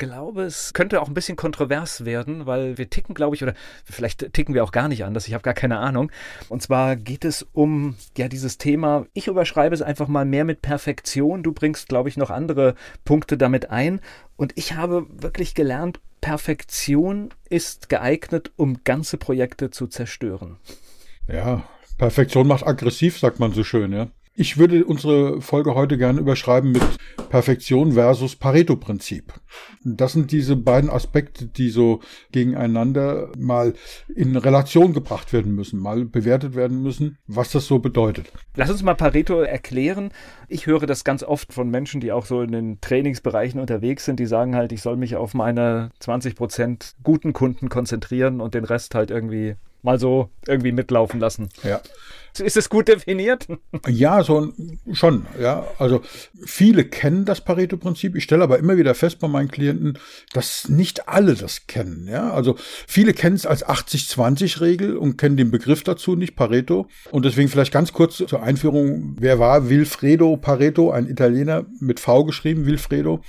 glaube, es könnte auch ein bisschen kontrovers werden, weil wir ticken, glaube ich, oder vielleicht ticken wir auch gar nicht anders, ich habe gar keine Ahnung. Und zwar geht es um ja dieses Thema, ich überschreibe es einfach mal mehr mit Perfektion. Du bringst, glaube ich, noch andere Punkte damit ein. Und ich habe wirklich gelernt, Perfektion ist geeignet, um ganze Projekte zu zerstören. Ja, Perfektion macht aggressiv, sagt man so schön, ja. Ich würde unsere Folge heute gerne überschreiben mit Perfektion versus Pareto-Prinzip. Das sind diese beiden Aspekte, die so gegeneinander mal in Relation gebracht werden müssen, mal bewertet werden müssen, was das so bedeutet. Lass uns mal Pareto erklären. Ich höre das ganz oft von Menschen, die auch so in den Trainingsbereichen unterwegs sind, die sagen halt, ich soll mich auf meine 20 Prozent guten Kunden konzentrieren und den Rest halt irgendwie mal so irgendwie mitlaufen lassen. Ja. Ist es gut definiert? Ja, so schon. Ja, also viele kennen das Pareto-Prinzip. Ich stelle aber immer wieder fest bei meinen Klienten, dass nicht alle das kennen. Ja, also viele kennen es als 80-20-Regel und kennen den Begriff dazu nicht Pareto. Und deswegen vielleicht ganz kurz zur Einführung: Wer war Wilfredo Pareto? Ein Italiener mit V geschrieben, Wilfredo.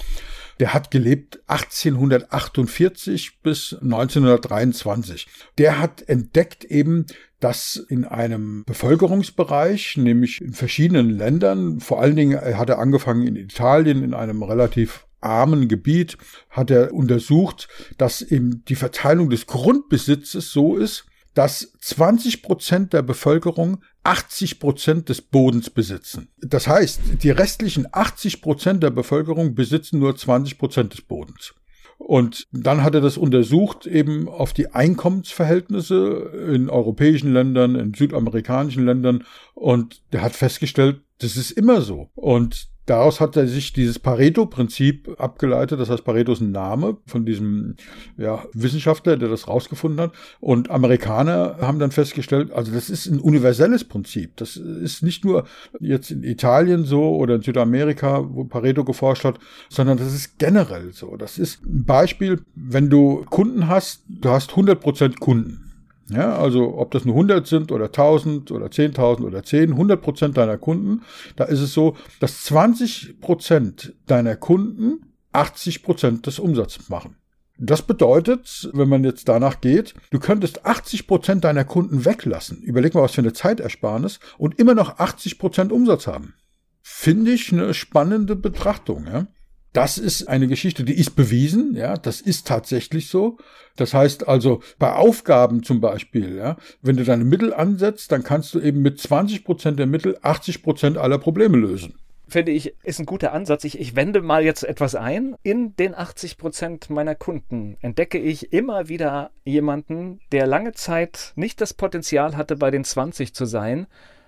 Der hat gelebt 1848 bis 1923. Der hat entdeckt eben, dass in einem Bevölkerungsbereich, nämlich in verschiedenen Ländern, vor allen Dingen hat er angefangen in Italien, in einem relativ armen Gebiet, hat er untersucht, dass eben die Verteilung des Grundbesitzes so ist, dass 20 Prozent der Bevölkerung 80 Prozent des Bodens besitzen. Das heißt, die restlichen 80 Prozent der Bevölkerung besitzen nur 20 Prozent des Bodens. Und dann hat er das untersucht eben auf die Einkommensverhältnisse in europäischen Ländern, in südamerikanischen Ländern. Und er hat festgestellt, das ist immer so. Und daraus hat er sich dieses Pareto-Prinzip abgeleitet. Das heißt, Pareto ist ein Name von diesem ja, Wissenschaftler, der das rausgefunden hat. Und Amerikaner haben dann festgestellt, also das ist ein universelles Prinzip. Das ist nicht nur jetzt in Italien so oder in Südamerika, wo Pareto geforscht hat, sondern das ist generell so. Das ist ein Beispiel, wenn du Kunden hast, du hast 100% Kunden. Ja, also ob das nur 100 sind oder 1000 oder 10.000 oder 10, 100 Prozent deiner Kunden, da ist es so, dass 20 Prozent deiner Kunden 80 Prozent des Umsatzes machen. Das bedeutet, wenn man jetzt danach geht, du könntest 80 Prozent deiner Kunden weglassen. Überleg mal, was für eine Zeitersparnis und immer noch 80 Prozent Umsatz haben. Finde ich eine spannende Betrachtung. Ja? Das ist eine Geschichte, die ist bewiesen, ja, das ist tatsächlich so. Das heißt also, bei Aufgaben zum Beispiel, ja, wenn du deine Mittel ansetzt, dann kannst du eben mit 20 Prozent der Mittel 80 Prozent aller Probleme lösen. Finde ich, ist ein guter Ansatz. Ich, ich wende mal jetzt etwas ein. In den 80 Prozent meiner Kunden entdecke ich immer wieder jemanden, der lange Zeit nicht das Potenzial hatte, bei den 20 zu sein,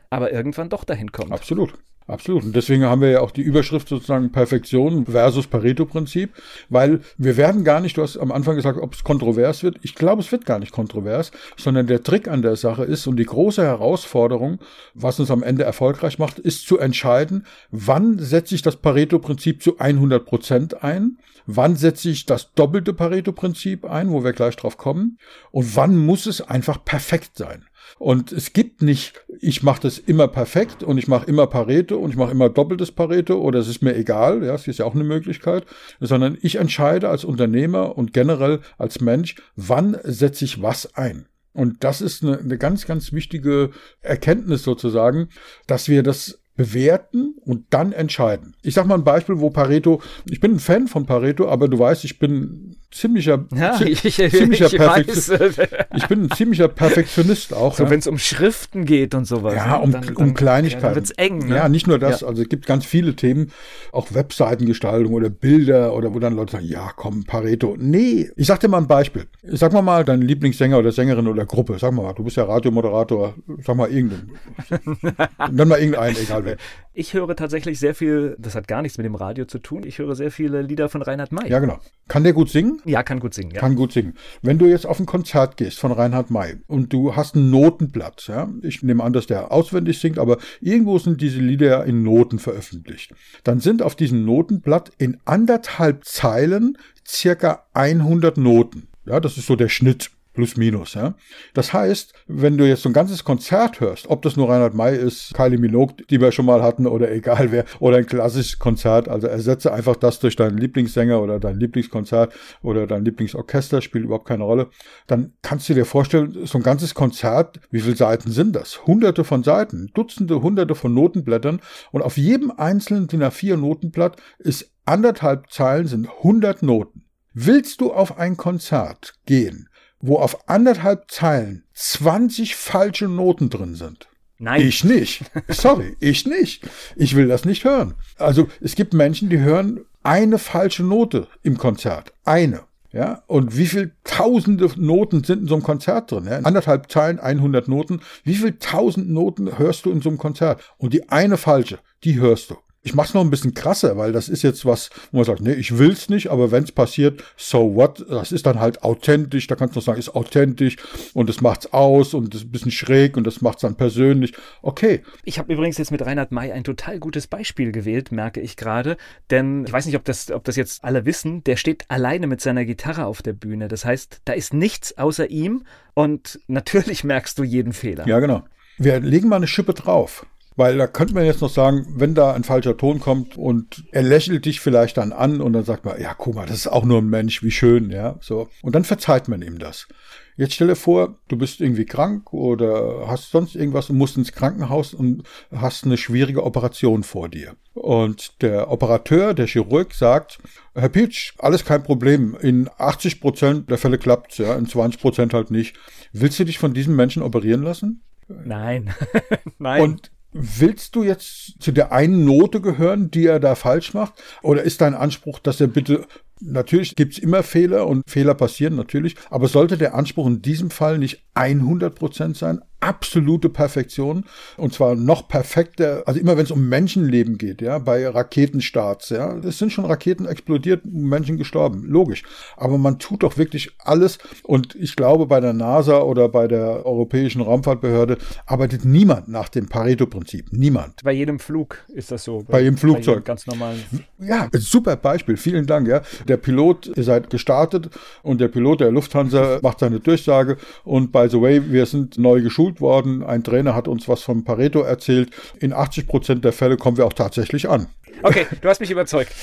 aber irgendwann doch dahin kommt. Absolut. Absolut. Und deswegen haben wir ja auch die Überschrift sozusagen Perfektion versus Pareto-Prinzip, weil wir werden gar nicht, du hast am Anfang gesagt, ob es kontrovers wird. Ich glaube, es wird gar nicht kontrovers, sondern der Trick an der Sache ist und die große Herausforderung, was uns am Ende erfolgreich macht, ist zu entscheiden, wann setze ich das Pareto-Prinzip zu 100 Prozent ein, wann setze ich das doppelte Pareto-Prinzip ein, wo wir gleich drauf kommen, und wann muss es einfach perfekt sein. Und es gibt nicht, ich mache das immer perfekt und ich mache immer Pareto und ich mache immer doppeltes Pareto oder es ist mir egal, ja, es ist ja auch eine Möglichkeit, sondern ich entscheide als Unternehmer und generell als Mensch, wann setze ich was ein. Und das ist eine, eine ganz, ganz wichtige Erkenntnis sozusagen, dass wir das bewerten und dann entscheiden. Ich sage mal ein Beispiel, wo Pareto, ich bin ein Fan von Pareto, aber du weißt, ich bin ziemlicher, Ja, ich, ich, ziemlicher ich Perfekt- weiß. äh, ich bin ein ziemlicher Perfektionist auch. So, ja. wenn es um Schriften geht und sowas. Ja, ne, um, dann- um Kleinigkeiten. Dann wird's eng. Ne? Ja, nicht nur das. Ja. Also es gibt ganz viele Themen, auch Webseitengestaltung oder Bilder oder wo dann Leute sagen, ja, komm, Pareto. Nee, ich sag dir mal ein Beispiel. Sag mal mal deinen Lieblingssänger oder Sängerin oder Gruppe. Sag mal, du bist ja Radiomoderator. Sag mal irgendeinen. Nenn mal irgendeinen, egal wer. Ich höre tatsächlich sehr viel, das hat gar nichts mit dem Radio zu tun, ich höre sehr viele Lieder von Reinhard May. Ja, genau. Kann der gut singen? Ja, kann gut singen. Ja. Kann gut singen. Wenn du jetzt auf ein Konzert gehst von Reinhard May und du hast ein Notenblatt, ja, ich nehme an, dass der auswendig singt, aber irgendwo sind diese Lieder ja in Noten veröffentlicht, dann sind auf diesem Notenblatt in anderthalb Zeilen circa 100 Noten. Ja, das ist so der Schnitt. Plus minus, ja. Das heißt, wenn du jetzt so ein ganzes Konzert hörst, ob das nur Reinhard May ist, Kylie Minogue, die wir schon mal hatten, oder egal wer, oder ein klassisches Konzert, also ersetze einfach das durch deinen Lieblingssänger oder dein Lieblingskonzert oder dein Lieblingsorchester, spielt überhaupt keine Rolle, dann kannst du dir vorstellen, so ein ganzes Konzert, wie viele Seiten sind das? Hunderte von Seiten, Dutzende, Hunderte von Notenblättern und auf jedem einzelnen DIN A4 Notenblatt ist anderthalb Zeilen sind 100 Noten. Willst du auf ein Konzert gehen, wo auf anderthalb Zeilen 20 falsche Noten drin sind. Nein. Ich nicht. Sorry, ich nicht. Ich will das nicht hören. Also es gibt Menschen, die hören eine falsche Note im Konzert. Eine. Ja, und wie viel tausende Noten sind in so einem Konzert drin? Ja? Anderthalb Zeilen, 100 Noten. Wie viel tausend Noten hörst du in so einem Konzert? Und die eine falsche, die hörst du. Ich mach's noch ein bisschen krasser, weil das ist jetzt was, wo man sagt, nee, ich will's nicht, aber wenn's passiert, so what? Das ist dann halt authentisch, da kannst du noch sagen, ist authentisch und es macht's aus und ist ein bisschen schräg und das macht's dann persönlich. Okay, Ich habe übrigens jetzt mit Reinhard May ein total gutes Beispiel gewählt, merke ich gerade. Denn ich weiß nicht, ob das, ob das jetzt alle wissen. Der steht alleine mit seiner Gitarre auf der Bühne. Das heißt, da ist nichts außer ihm. Und natürlich merkst du jeden Fehler. ja genau. Wir legen mal eine Schippe drauf. Weil da könnte man jetzt noch sagen, wenn da ein falscher Ton kommt und er lächelt dich vielleicht dann an und dann sagt man, ja, guck mal, das ist auch nur ein Mensch, wie schön, ja, so. Und dann verzeiht man ihm das. Jetzt stell dir vor, du bist irgendwie krank oder hast sonst irgendwas und musst ins Krankenhaus und hast eine schwierige Operation vor dir. Und der Operateur, der Chirurg sagt, Herr Pitsch, alles kein Problem. In 80 Prozent der Fälle klappt's, ja, in 20 Prozent halt nicht. Willst du dich von diesem Menschen operieren lassen? Nein. Nein. Und willst du jetzt zu der einen Note gehören, die er da falsch macht? Oder ist dein Anspruch, dass er bitte, natürlich gibt's immer Fehler und Fehler passieren natürlich, aber sollte der Anspruch in diesem Fall nicht 100 Prozent sein? Absolute Perfektion und zwar noch perfekter, also immer wenn es um Menschenleben geht, ja, bei Raketenstarts, ja, es sind schon Raketen explodiert, Menschen gestorben, logisch. Aber man tut doch wirklich alles und ich glaube, bei der NASA oder bei der Europäischen Raumfahrtbehörde arbeitet niemand nach dem Pareto-Prinzip. Niemand. bei jedem Flug ist das so. Bei jedem Flugzeug. jedem ganz normalen. Ja, super Beispiel. Vielen Dank. Ja, der Pilot, ihr seid gestartet und der Pilot der Lufthansa macht seine Durchsage und by the way, wir sind neu geschult worden. Ein Trainer hat uns was vom Pareto erzählt. In 80 Prozent der Fälle kommen wir auch tatsächlich an. Okay, du hast mich überzeugt.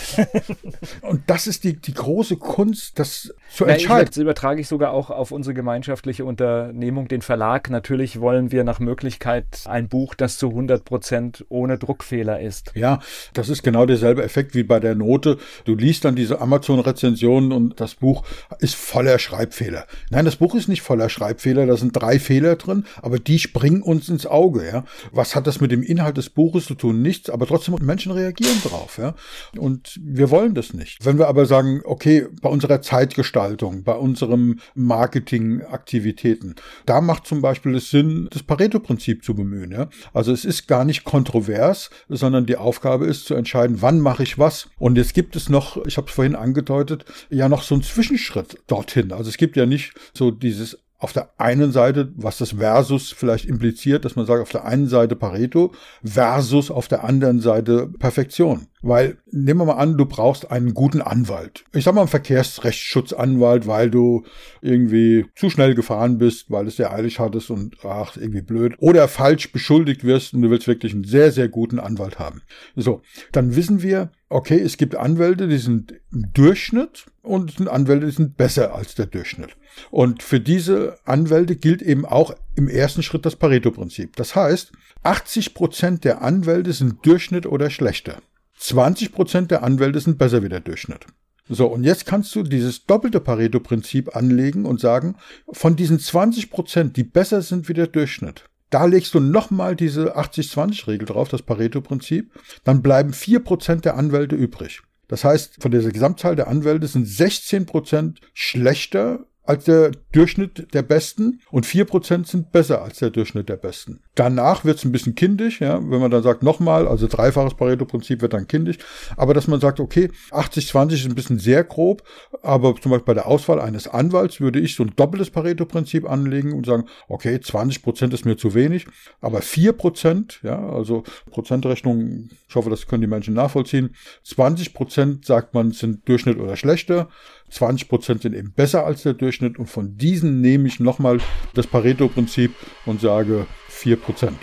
Und das ist die, die große Kunst, das zu Na, entscheiden. das übertrage ich sogar auch auf unsere gemeinschaftliche Unternehmung, den Verlag. Natürlich wollen wir nach Möglichkeit ein Buch, das zu 100 Prozent ohne Druckfehler ist. Ja, das ist genau derselbe Effekt wie bei der Note. Du liest dann diese Amazon-Rezensionen und das Buch ist voller Schreibfehler. Nein, das Buch ist nicht voller Schreibfehler, da sind drei Fehler drin, aber die springen uns ins Auge. Ja, Was hat das mit dem Inhalt des Buches zu tun? Nichts, aber trotzdem Menschen reagieren drauf. Ja, Und wir wollen das nicht. Wenn wir aber sagen, okay, bei unserer Zeitgestaltung, bei unserem Marketingaktivitäten, da macht zum Beispiel es Sinn, das Pareto-Prinzip zu bemühen. Ja? Also es ist gar nicht kontrovers, sondern die Aufgabe ist zu entscheiden, wann mache ich was. Und jetzt gibt es noch, ich habe es vorhin angedeutet, ja noch so einen Zwischenschritt dorthin. Also es gibt ja nicht so dieses auf der einen Seite, was das Versus vielleicht impliziert, dass man sagt, auf der einen Seite Pareto versus auf der anderen Seite Perfektion. Weil, nehmen wir mal an, du brauchst einen guten Anwalt. Ich sag mal einen Verkehrsrechtsschutzanwalt, weil du irgendwie zu schnell gefahren bist, weil es sehr eilig hattest und ach, irgendwie blöd. Oder falsch beschuldigt wirst und du willst wirklich einen sehr, sehr guten Anwalt haben. So, dann wissen wir, okay, es gibt Anwälte, die sind im Durchschnitt und es sind Anwälte, die sind besser als der Durchschnitt. Und für diese Anwälte gilt eben auch im ersten Schritt das Pareto-Prinzip. Das heißt, 80 Prozent der Anwälte sind Durchschnitt oder schlechter. 20 Prozent der Anwälte sind besser wie der Durchschnitt. So, und jetzt kannst du dieses doppelte Pareto-Prinzip anlegen und sagen, von diesen 20 Prozent, die besser sind wie der Durchschnitt, da legst du nochmal diese 80-20-Regel drauf, das Pareto-Prinzip, dann bleiben vier Prozent der Anwälte übrig. Das heißt, von dieser Gesamtzahl der Anwälte sind 16 Prozent schlechter als der Durchschnitt der Besten und vier Prozent sind besser als der Durchschnitt der Besten. Danach wird es ein bisschen kindisch, ja, wenn man dann sagt, nochmal, also dreifaches Pareto-Prinzip wird dann kindisch, aber dass man sagt, okay, 80-20 ist ein bisschen sehr grob, aber zum Beispiel bei der Auswahl eines Anwalts würde ich so ein doppeltes Pareto-Prinzip anlegen und sagen, okay, 20 Prozent ist mir zu wenig, aber vier Prozent, ja, also Prozentrechnung, ich hoffe, das können die Menschen nachvollziehen, 20 Prozent sagt man, sind Durchschnitt oder schlechter, 20 Prozent sind eben besser als der Durchschnitt und von diesen nehme ich nochmal das Pareto-Prinzip und sage 4 Prozent.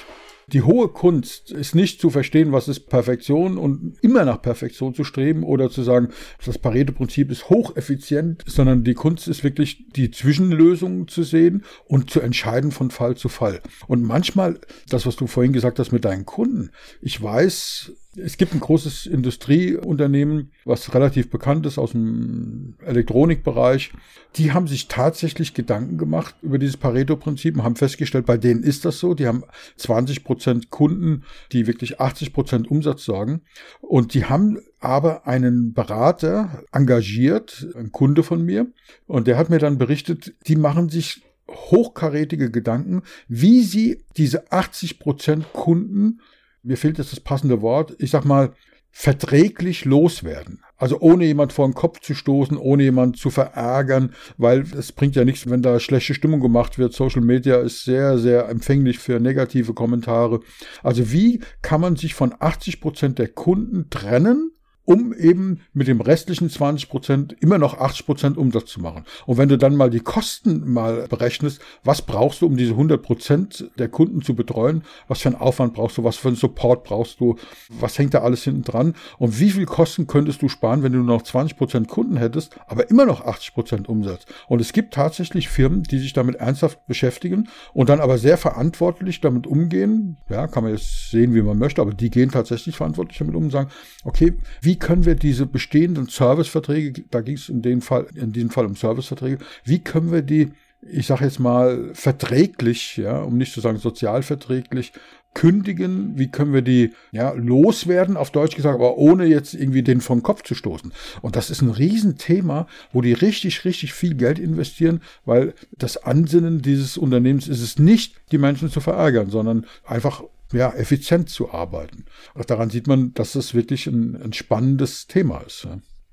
Die hohe Kunst ist nicht zu verstehen, was ist Perfektion und immer nach Perfektion zu streben oder zu sagen, das Pareto-Prinzip ist hocheffizient, sondern die Kunst ist wirklich die Zwischenlösungen zu sehen und zu entscheiden von Fall zu Fall. Und manchmal, das, was du vorhin gesagt hast mit deinen Kunden, ich weiß, es gibt ein großes Industrieunternehmen, was relativ bekannt ist aus dem Elektronikbereich. Die haben sich tatsächlich Gedanken gemacht über dieses Pareto-Prinzip und haben festgestellt, bei denen ist das so. Die haben 20 Prozent Kunden, die wirklich 80 Prozent Umsatz sorgen. Und die haben aber einen Berater engagiert, ein Kunde von mir. Und der hat mir dann berichtet, die machen sich hochkarätige Gedanken, wie sie diese 80 Prozent Kunden mir fehlt jetzt das passende Wort, ich sag mal, verträglich loswerden. Also ohne jemand vor den Kopf zu stoßen, ohne jemand zu verärgern, weil es bringt ja nichts, wenn da schlechte Stimmung gemacht wird. Social Media ist sehr, sehr empfänglich für negative Kommentare. Also wie kann man sich von 80 Prozent der Kunden trennen, um eben mit dem restlichen 20 Prozent immer noch 80 Prozent Umsatz zu machen. Und wenn du dann mal die Kosten mal berechnest, was brauchst du, um diese 100 Prozent der Kunden zu betreuen? Was für einen Aufwand brauchst du? Was für einen Support brauchst du? Was hängt da alles hinten dran? Und wie viel Kosten könntest du sparen, wenn du nur noch 20 Prozent Kunden hättest, aber immer noch 80 Prozent Umsatz? Und es gibt tatsächlich Firmen, die sich damit ernsthaft beschäftigen und dann aber sehr verantwortlich damit umgehen. Ja, kann man jetzt sehen, wie man möchte, aber die gehen tatsächlich verantwortlich damit um und sagen, okay, wie wie können wir diese bestehenden Serviceverträge, da ging es in, dem Fall, in diesem Fall um Serviceverträge, wie können wir die, ich sage jetzt mal, verträglich, ja, um nicht zu sagen sozialverträglich, kündigen, wie können wir die ja, loswerden, auf Deutsch gesagt, aber ohne jetzt irgendwie den vom Kopf zu stoßen. Und das ist ein Riesenthema, wo die richtig, richtig viel Geld investieren, weil das Ansinnen dieses Unternehmens ist es nicht, die Menschen zu verärgern, sondern einfach ja, effizient zu arbeiten. Auch daran sieht man, dass es wirklich ein, ein spannendes Thema ist.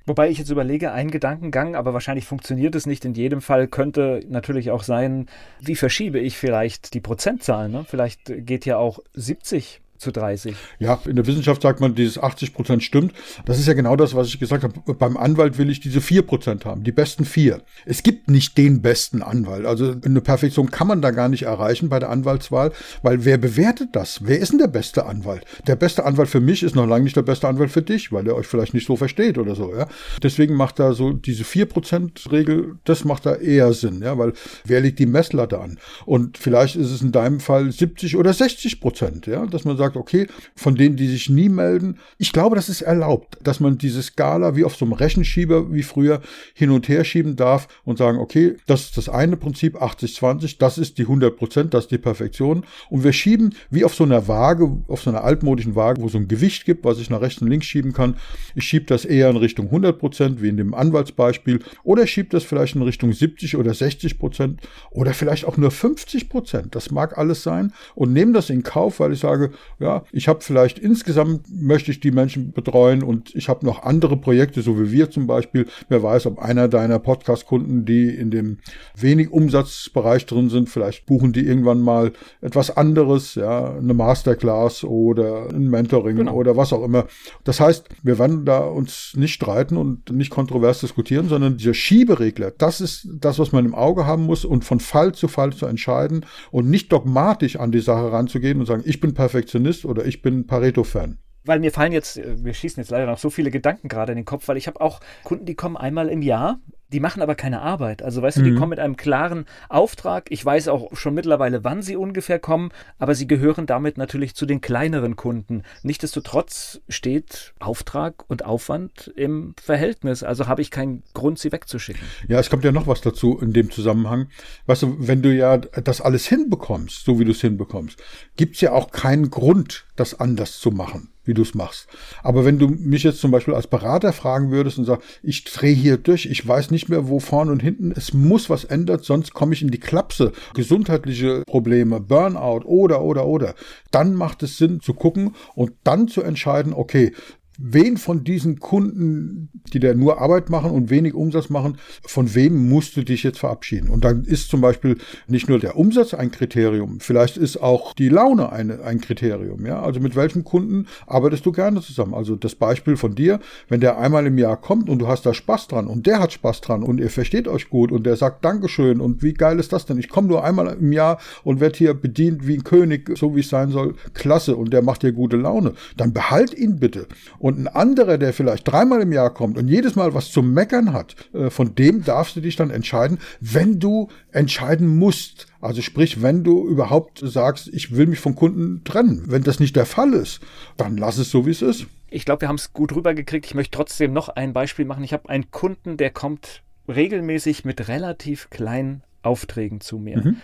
Wobei ich jetzt überlege, ein Gedankengang, aber wahrscheinlich funktioniert es nicht in jedem Fall, könnte natürlich auch sein, wie verschiebe ich vielleicht die Prozentzahlen? Ne? Vielleicht geht ja auch 70 zu 30. Ja, in der Wissenschaft sagt man, dieses 80 Prozent stimmt. Das ist ja genau das, was ich gesagt habe. Beim Anwalt will ich diese 4 Prozent haben, die besten vier. Es gibt nicht den besten Anwalt. Also eine Perfektion kann man da gar nicht erreichen bei der Anwaltswahl, weil wer bewertet das? Wer ist denn der beste Anwalt? Der beste Anwalt für mich ist noch lange nicht der beste Anwalt für dich, weil er euch vielleicht nicht so versteht oder so. Ja? Deswegen macht da so diese 4 Prozent Regel, das macht da eher Sinn, ja, weil wer legt die Messlatte an? Und vielleicht ist es in deinem Fall 70 oder 60 Prozent, ja, dass man sagt, sagt, okay, von denen, die sich nie melden, ich glaube, das ist erlaubt, dass man diese Skala wie auf so einem Rechenschieber wie früher hin und her schieben darf und sagen, okay, das ist das eine Prinzip, 80-20, das ist die 100 Prozent, das ist die Perfektion. Und wir schieben wie auf so einer Waage, auf so einer altmodischen Waage, wo es so ein Gewicht gibt, was ich nach rechts und links schieben kann. Ich schiebe das eher in Richtung 100 Prozent, wie in dem Anwaltsbeispiel, oder schiebe das vielleicht in Richtung 70 oder 60 Prozent oder vielleicht auch nur 50 Prozent. Das mag alles sein und nehme das in Kauf, weil ich sage, ja, ich habe vielleicht insgesamt möchte ich die Menschen betreuen und ich habe noch andere Projekte, so wie wir zum Beispiel. Wer weiß, ob einer deiner Podcast-Kunden, die in dem wenig Umsatzbereich drin sind, vielleicht buchen die irgendwann mal etwas anderes, ja, eine Masterclass oder ein Mentoring genau. oder was auch immer. Das heißt, wir werden da uns nicht streiten und nicht kontrovers diskutieren, sondern dieser Schieberegler, das ist das, was man im Auge haben muss und von Fall zu Fall zu entscheiden und nicht dogmatisch an die Sache ranzugehen und sagen, ich bin Perfektionist Optimist oder ich bin Pareto-Fan. Weil mir fallen jetzt, äh, wir schießen jetzt leider noch so viele Gedanken gerade in den Kopf, weil ich habe auch Kunden, die kommen einmal im Jahr die machen aber keine Arbeit. Also weißt du, die Mhm. kommen mit einem klaren Auftrag. Ich weiß auch schon mittlerweile, wann sie ungefähr kommen, aber sie gehören damit natürlich zu den kleineren Kunden. Nichtsdestotrotz steht Auftrag und Aufwand im Verhältnis. Also habe ich keinen Grund, sie wegzuschicken. Ja, es kommt ja noch was dazu in dem Zusammenhang. Weißt du, wenn du ja das alles hinbekommst, so wie du es hinbekommst, gibt's ja auch keinen Grund, das anders zu machen, wie du es machst. Aber wenn du mich jetzt zum Beispiel als Berater fragen würdest und sagst, ich drehe hier durch, ich weiß nicht mehr, wo vorne und hinten, es muss was ändern, sonst komme ich in die Klapse, gesundheitliche Probleme, Burnout oder, oder, oder, dann macht es Sinn zu gucken und dann zu entscheiden, okay, wen von diesen Kunden, die da nur Arbeit machen und wenig Umsatz machen, von wem musst du dich jetzt verabschieden? Und dann ist zum Beispiel nicht nur der Umsatz ein Kriterium, vielleicht ist auch die Laune eine, ein Kriterium. Ja? Also mit welchem Kunden arbeitest du gerne zusammen? Also das Beispiel von dir, wenn der einmal im Jahr kommt und du hast da Spaß dran und der hat Spaß dran und ihr versteht euch gut und der sagt Dankeschön und wie geil ist das denn? Ich komme nur einmal im Jahr und werde hier bedient wie ein König, so wie es sein soll. Klasse und der macht dir gute Laune. Dann behalt ihn bitte. Und ein anderer, der vielleicht dreimal im Jahr kommt und jedes Mal was zum Meckern hat, äh, von dem darfst du dich dann entscheiden, wenn du entscheiden musst. Also sprich, wenn du überhaupt sagst, ich will mich von Kunden trennen. Wenn das nicht der Fall ist, dann lass es so, wie es ist. Ich glaube, wir haben es gut rübergekriegt. Ich möchte trotzdem noch ein Beispiel machen. Ich habe einen Kunden, der kommt regelmäßig mit relativ kleinen Aufträgen zu mir, Mhm.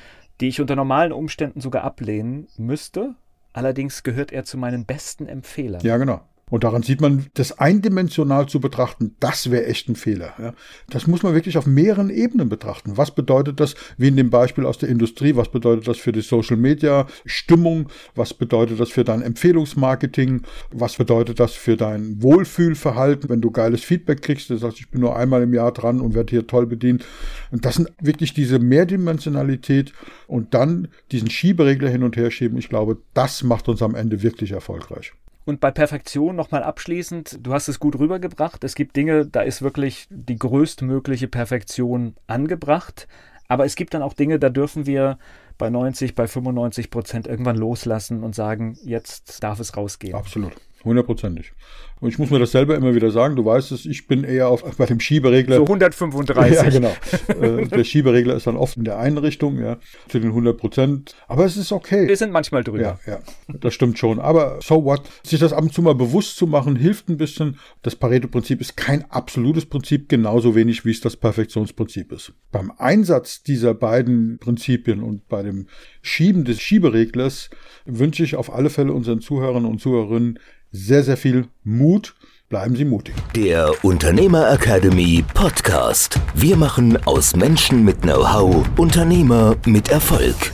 die ich unter normalen Umständen sogar ablehnen müsste. Allerdings gehört er zu meinen besten Empfehlern. Ja, genau. Und daran sieht man, das eindimensional zu betrachten, das wäre echt ein Fehler. Ja. Das muss man wirklich auf mehreren Ebenen betrachten. Was bedeutet das, wie in dem Beispiel aus der Industrie, was bedeutet das für die Social Media Stimmung, was bedeutet das für dein Empfehlungsmarketing, was bedeutet das für dein Wohlfühlverhalten, wenn du geiles Feedback kriegst, du sagst, ich bin nur einmal im Jahr dran und werde hier toll bedient. Und das sind wirklich diese Mehrdimensionalität und dann diesen Schieberegler hin und her schieben. Ich glaube, das macht uns am Ende wirklich erfolgreich. Und bei Perfektion nochmal abschließend, du hast es gut rübergebracht. Es gibt Dinge, da ist wirklich die größtmögliche Perfektion angebracht. Aber es gibt dann auch Dinge, da dürfen wir bei 90, bei 95 Prozent irgendwann loslassen und sagen, jetzt darf es rausgehen. Absolut. Hundertprozentig. Und ich muss mir das selber immer wieder sagen. Du weißt es, ich bin eher auf, bei dem Schieberegler. So 135. Ja, genau. Äh, der Schieberegler ist dann oft in der einen Richtung, ja, zu den 100 Prozent. Aber es ist okay. Wir sind manchmal drüber. Ja, ja, das stimmt schon. Aber so what? Sich das ab und zu mal bewusst zu machen, hilft ein bisschen. Das Pareto-Prinzip ist kein absolutes Prinzip, genauso wenig wie es das Perfektionsprinzip ist. Beim Einsatz dieser beiden Prinzipien und bei dem Schieben des Schiebereglers wünsche ich auf alle Fälle unseren Zuhörern und Zuhörerinnen sehr, sehr viel Mut. Bleiben Sie mutig. Der Unternehmer Academy Podcast. Wir machen aus Menschen mit Know-how Unternehmer mit Erfolg.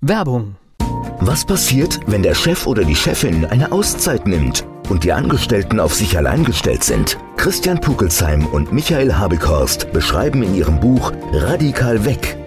Werbung. Was passiert, wenn der Chef oder die Chefin eine Auszeit nimmt und die Angestellten auf sich allein gestellt sind? Christian Pukelsheim und Michael Habekorst beschreiben in ihrem Buch Radikal weg